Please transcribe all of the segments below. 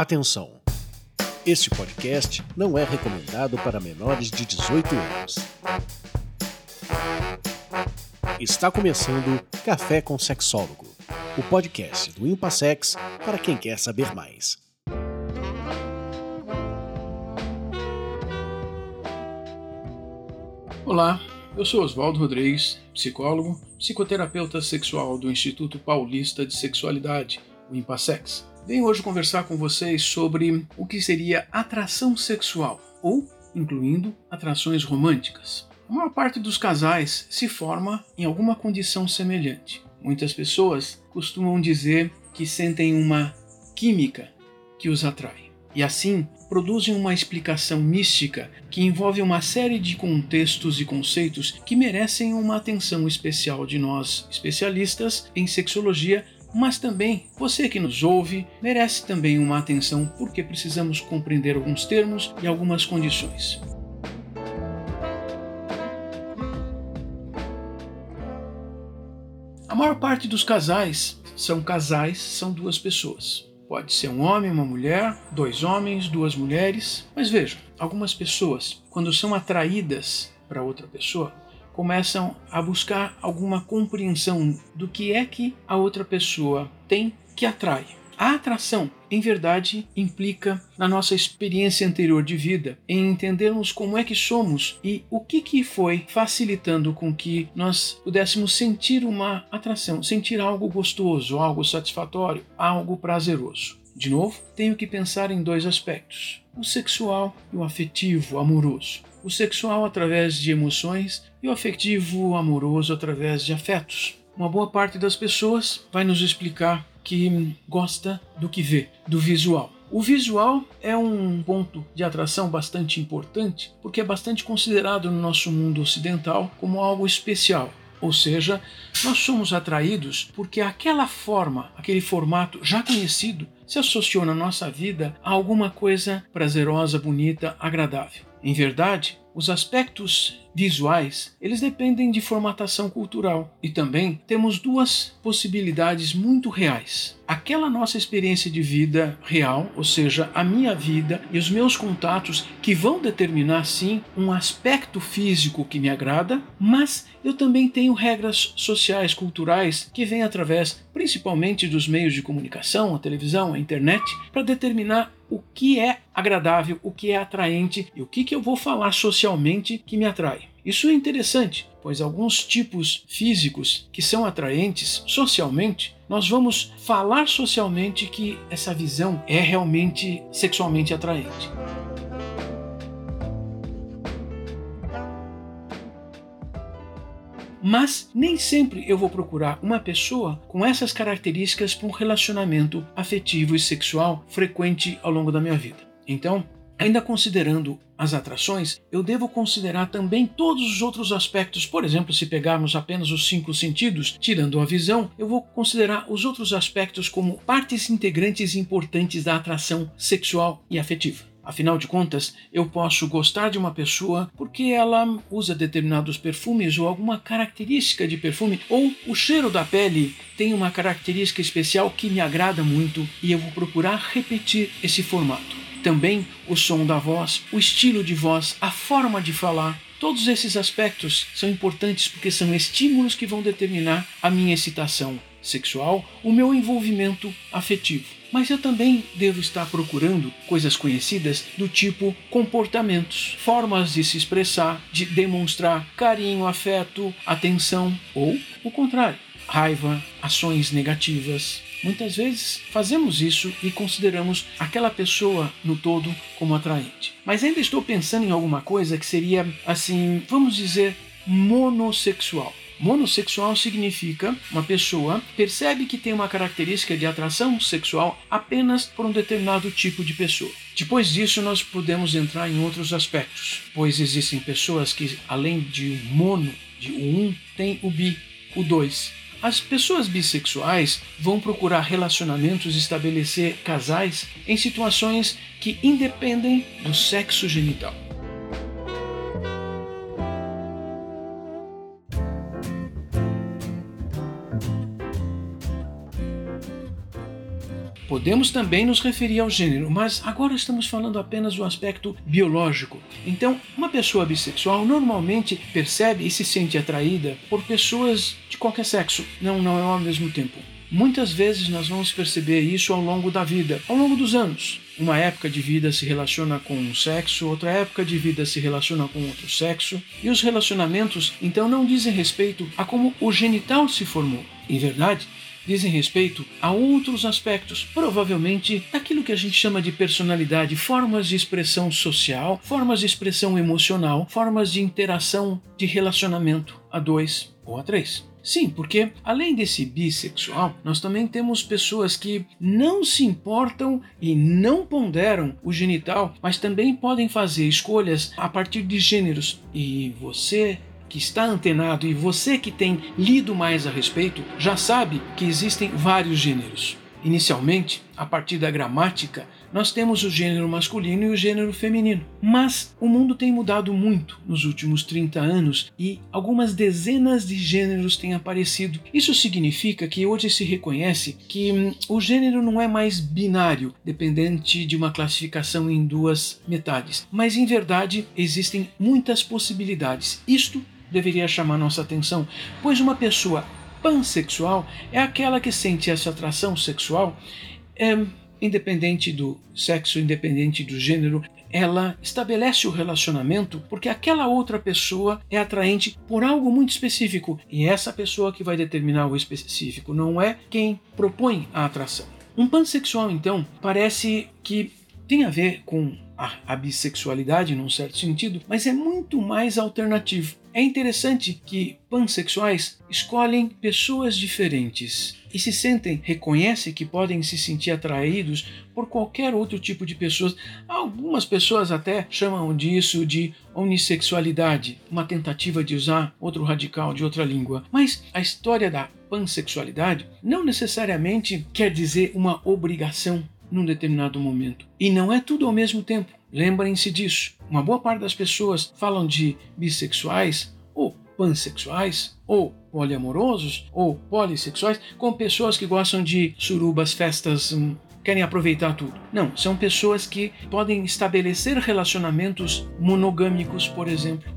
Atenção! Este podcast não é recomendado para menores de 18 anos. Está começando Café com Sexólogo, o podcast do Impassex para quem quer saber mais. Olá, eu sou Oswaldo Rodrigues, psicólogo, psicoterapeuta sexual do Instituto Paulista de Sexualidade, o Impassex. Venho hoje conversar com vocês sobre o que seria atração sexual, ou incluindo atrações românticas. A maior parte dos casais se forma em alguma condição semelhante. Muitas pessoas costumam dizer que sentem uma química que os atrai. E assim, produzem uma explicação mística que envolve uma série de contextos e conceitos que merecem uma atenção especial de nós, especialistas em sexologia, mas também você que nos ouve merece também uma atenção porque precisamos compreender alguns termos e algumas condições. A maior parte dos casais são casais, são duas pessoas. Pode ser um homem, uma mulher, dois homens, duas mulheres. Mas veja, algumas pessoas, quando são atraídas para outra pessoa, começam a buscar alguma compreensão do que é que a outra pessoa tem que atrai. A atração, em verdade, implica na nossa experiência anterior de vida, em entendermos como é que somos e o que, que foi facilitando com que nós pudéssemos sentir uma atração, sentir algo gostoso, algo satisfatório, algo prazeroso. De novo, tenho que pensar em dois aspectos: o sexual e o afetivo, amoroso. O sexual através de emoções e o afetivo, amoroso através de afetos. Uma boa parte das pessoas vai nos explicar que gosta do que vê, do visual. O visual é um ponto de atração bastante importante porque é bastante considerado no nosso mundo ocidental como algo especial. Ou seja, nós somos atraídos porque aquela forma, aquele formato já conhecido, se associou na nossa vida a alguma coisa prazerosa, bonita, agradável. Em verdade, os aspectos visuais, eles dependem de formatação cultural e também temos duas possibilidades muito reais. Aquela nossa experiência de vida real, ou seja, a minha vida e os meus contatos que vão determinar sim um aspecto físico que me agrada, mas eu também tenho regras sociais, culturais que vêm através principalmente dos meios de comunicação, a televisão, a internet, para determinar o que é agradável, o que é atraente e o que, que eu vou falar socialmente que me atrai. Isso é interessante, pois alguns tipos físicos que são atraentes socialmente, nós vamos falar socialmente que essa visão é realmente sexualmente atraente. Mas nem sempre eu vou procurar uma pessoa com essas características para um relacionamento afetivo e sexual frequente ao longo da minha vida. Então, Ainda considerando as atrações, eu devo considerar também todos os outros aspectos. Por exemplo, se pegarmos apenas os cinco sentidos, tirando a visão, eu vou considerar os outros aspectos como partes integrantes importantes da atração sexual e afetiva. Afinal de contas, eu posso gostar de uma pessoa porque ela usa determinados perfumes ou alguma característica de perfume, ou o cheiro da pele tem uma característica especial que me agrada muito e eu vou procurar repetir esse formato. Também o som da voz, o estilo de voz, a forma de falar, Todos esses aspectos são importantes porque são estímulos que vão determinar a minha excitação sexual, o meu envolvimento afetivo. Mas eu também devo estar procurando coisas conhecidas do tipo comportamentos, formas de se expressar, de demonstrar carinho, afeto, atenção ou o contrário, raiva, ações negativas. Muitas vezes fazemos isso e consideramos aquela pessoa no todo como atraente. Mas ainda estou pensando em alguma coisa que seria assim, vamos dizer, monossexual. Monossexual significa uma pessoa percebe que tem uma característica de atração sexual apenas por um determinado tipo de pessoa. Depois disso, nós podemos entrar em outros aspectos, pois existem pessoas que, além de mono, de um, tem o bi, o dois. As pessoas bissexuais vão procurar relacionamentos e estabelecer casais em situações que independem do sexo genital. Podemos também nos referir ao gênero, mas agora estamos falando apenas do aspecto biológico. Então, uma pessoa bissexual normalmente percebe e se sente atraída por pessoas de qualquer sexo, não, não é ao mesmo tempo. Muitas vezes nós vamos perceber isso ao longo da vida, ao longo dos anos. Uma época de vida se relaciona com um sexo, outra época de vida se relaciona com outro sexo, e os relacionamentos então não dizem respeito a como o genital se formou. Em verdade, dizem respeito a outros aspectos, provavelmente daquilo que a gente chama de personalidade, formas de expressão social, formas de expressão emocional, formas de interação, de relacionamento a dois ou a três. Sim, porque além desse bissexual, nós também temos pessoas que não se importam e não ponderam o genital, mas também podem fazer escolhas a partir de gêneros. E você que está antenado e você que tem lido mais a respeito já sabe que existem vários gêneros. Inicialmente, a partir da gramática, nós temos o gênero masculino e o gênero feminino. Mas o mundo tem mudado muito nos últimos 30 anos e algumas dezenas de gêneros têm aparecido. Isso significa que hoje se reconhece que hum, o gênero não é mais binário, dependente de uma classificação em duas metades, mas em verdade existem muitas possibilidades. Isto deveria chamar nossa atenção, pois uma pessoa pansexual é aquela que sente essa atração sexual é, independente do sexo, independente do gênero, ela estabelece o relacionamento porque aquela outra pessoa é atraente por algo muito específico e é essa pessoa que vai determinar o específico, não é quem propõe a atração. Um pansexual, então, parece que tem a ver com a, a bissexualidade num certo sentido, mas é muito mais alternativo. É interessante que pansexuais escolhem pessoas diferentes e se sentem, reconhecem que podem se sentir atraídos por qualquer outro tipo de pessoas. Algumas pessoas até chamam disso de unissexualidade, uma tentativa de usar outro radical de outra língua. Mas a história da pansexualidade não necessariamente quer dizer uma obrigação num determinado momento. E não é tudo ao mesmo tempo. Lembrem-se disso. Uma boa parte das pessoas falam de bissexuais ou pansexuais ou poliamorosos ou polissexuais com pessoas que gostam de surubas, festas, hum, querem aproveitar tudo. Não, são pessoas que podem estabelecer relacionamentos monogâmicos, por exemplo.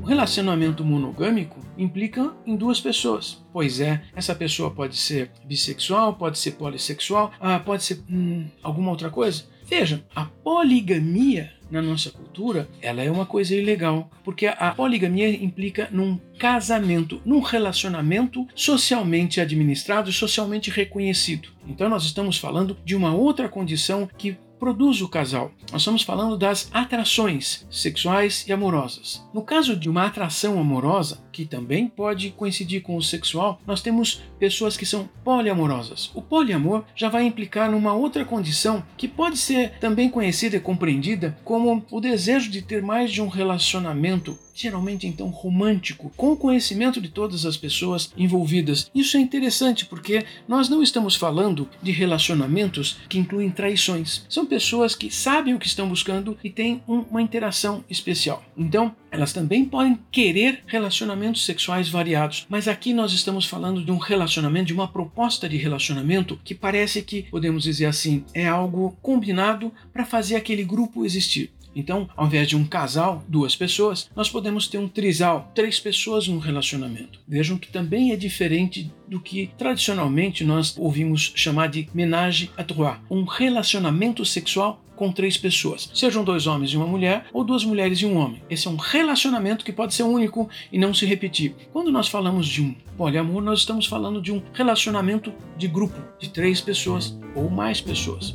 O relacionamento monogâmico implica em duas pessoas. Pois é, essa pessoa pode ser bissexual, pode ser polissexual, ah, pode ser hum, alguma outra coisa. Veja, a poligamia na nossa cultura, ela é uma coisa ilegal, porque a poligamia implica num casamento, num relacionamento socialmente administrado, socialmente reconhecido. Então nós estamos falando de uma outra condição que produz o casal. Nós estamos falando das atrações sexuais e amorosas. No caso de uma atração amorosa, que também pode coincidir com o sexual, nós temos pessoas que são poliamorosas. O poliamor já vai implicar numa outra condição que pode ser também conhecida e compreendida como o desejo de ter mais de um relacionamento geralmente então romântico, com o conhecimento de todas as pessoas envolvidas. Isso é interessante porque nós não estamos falando de relacionamentos que incluem traições. São pessoas que sabem o que estão buscando e têm uma interação especial. Então, elas também podem querer relacionamentos sexuais variados, mas aqui nós estamos falando de um relacionamento, de uma proposta de relacionamento que parece que, podemos dizer assim, é algo combinado para fazer aquele grupo existir. Então, ao invés de um casal, duas pessoas, nós podemos ter um trisal, três pessoas num relacionamento. Vejam que também é diferente do que tradicionalmente nós ouvimos chamar de ménage à trois, um relacionamento sexual com três pessoas, sejam dois homens e uma mulher ou duas mulheres e um homem. Esse é um relacionamento que pode ser único e não se repetir. Quando nós falamos de um poliamor, nós estamos falando de um relacionamento de grupo, de três pessoas ou mais pessoas.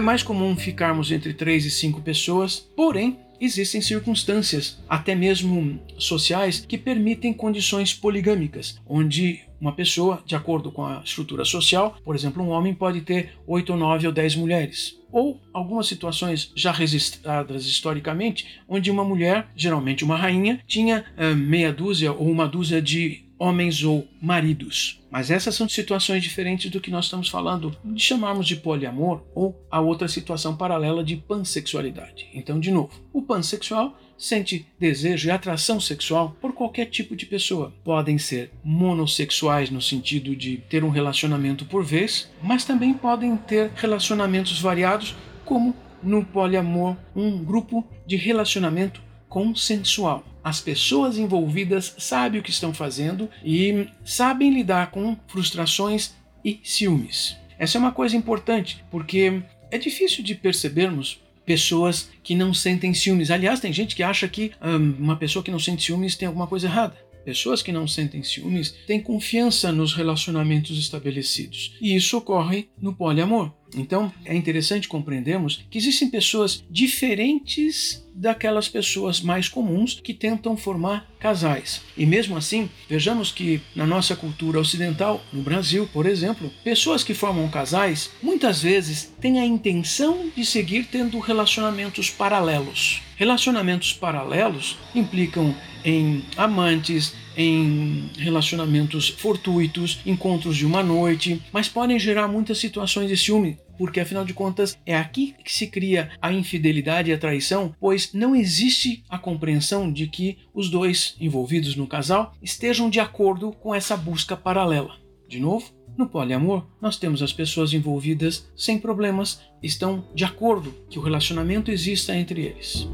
É mais comum ficarmos entre três e cinco pessoas, porém, existem circunstâncias, até mesmo sociais, que permitem condições poligâmicas, onde uma pessoa, de acordo com a estrutura social, por exemplo, um homem pode ter oito, nove ou dez mulheres. Ou algumas situações já registradas historicamente, onde uma mulher, geralmente uma rainha, tinha uh, meia dúzia ou uma dúzia de homens ou maridos. Mas essas são situações diferentes do que nós estamos falando de chamarmos de poliamor ou a outra situação paralela de pansexualidade. Então, de novo, o pansexual sente desejo e atração sexual por qualquer tipo de pessoa. Podem ser monossexuais no sentido de ter um relacionamento por vez, mas também podem ter relacionamentos variados, como no poliamor, um grupo de relacionamento consensual. As pessoas envolvidas sabem o que estão fazendo e sabem lidar com frustrações e ciúmes. Essa é uma coisa importante, porque é difícil de percebermos pessoas que não sentem ciúmes. Aliás, tem gente que acha que hum, uma pessoa que não sente ciúmes tem alguma coisa errada. Pessoas que não sentem ciúmes têm confiança nos relacionamentos estabelecidos. E isso ocorre no poliamor. Então, é interessante compreendermos que existem pessoas diferentes daquelas pessoas mais comuns que tentam formar casais. E mesmo assim, vejamos que na nossa cultura ocidental, no Brasil, por exemplo, pessoas que formam casais muitas vezes têm a intenção de seguir tendo relacionamentos paralelos. Relacionamentos paralelos implicam em amantes, em relacionamentos fortuitos, encontros de uma noite, mas podem gerar muitas situações de ciúme, porque afinal de contas é aqui que se cria a infidelidade e a traição, pois não existe a compreensão de que os dois envolvidos no casal estejam de acordo com essa busca paralela. De novo, no poliamor, nós temos as pessoas envolvidas sem problemas, estão de acordo que o relacionamento exista entre eles.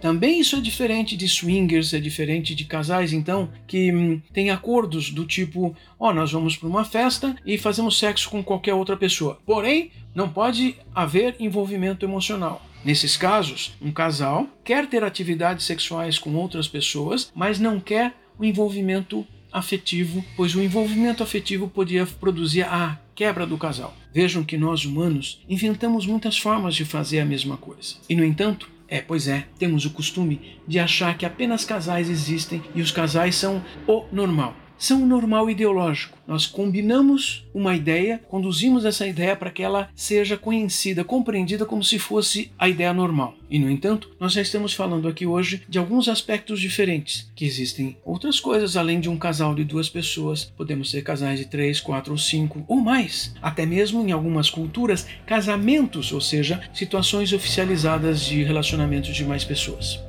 Também isso é diferente de swingers, é diferente de casais, então, que hum, tem acordos do tipo: ó, oh, nós vamos para uma festa e fazemos sexo com qualquer outra pessoa. Porém, não pode haver envolvimento emocional. Nesses casos, um casal quer ter atividades sexuais com outras pessoas, mas não quer o envolvimento afetivo, pois o envolvimento afetivo podia produzir a quebra do casal. Vejam que nós humanos inventamos muitas formas de fazer a mesma coisa. E no entanto, é, pois é, temos o costume de achar que apenas casais existem e os casais são o normal são o normal ideológico. Nós combinamos uma ideia, conduzimos essa ideia para que ela seja conhecida, compreendida como se fosse a ideia normal. E, no entanto, nós já estamos falando aqui hoje de alguns aspectos diferentes, que existem outras coisas além de um casal de duas pessoas. Podemos ser casais de três, quatro ou cinco ou mais. Até mesmo em algumas culturas, casamentos, ou seja, situações oficializadas de relacionamentos de mais pessoas.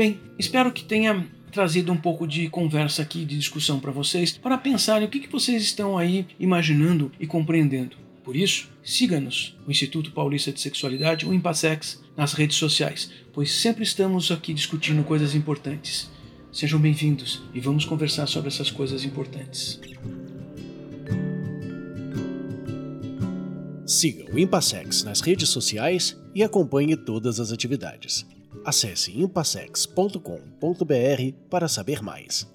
Bem, espero que tenha trazido um pouco de conversa aqui, de discussão para vocês, para pensarem o que, que vocês estão aí imaginando e compreendendo. Por isso, siga-nos, o Instituto Paulista de Sexualidade, o Impassex, nas redes sociais, pois sempre estamos aqui discutindo coisas importantes. Sejam bem-vindos e vamos conversar sobre essas coisas importantes. Siga o Impassex nas redes sociais e acompanhe todas as atividades. Acesse impassex.com.br para saber mais.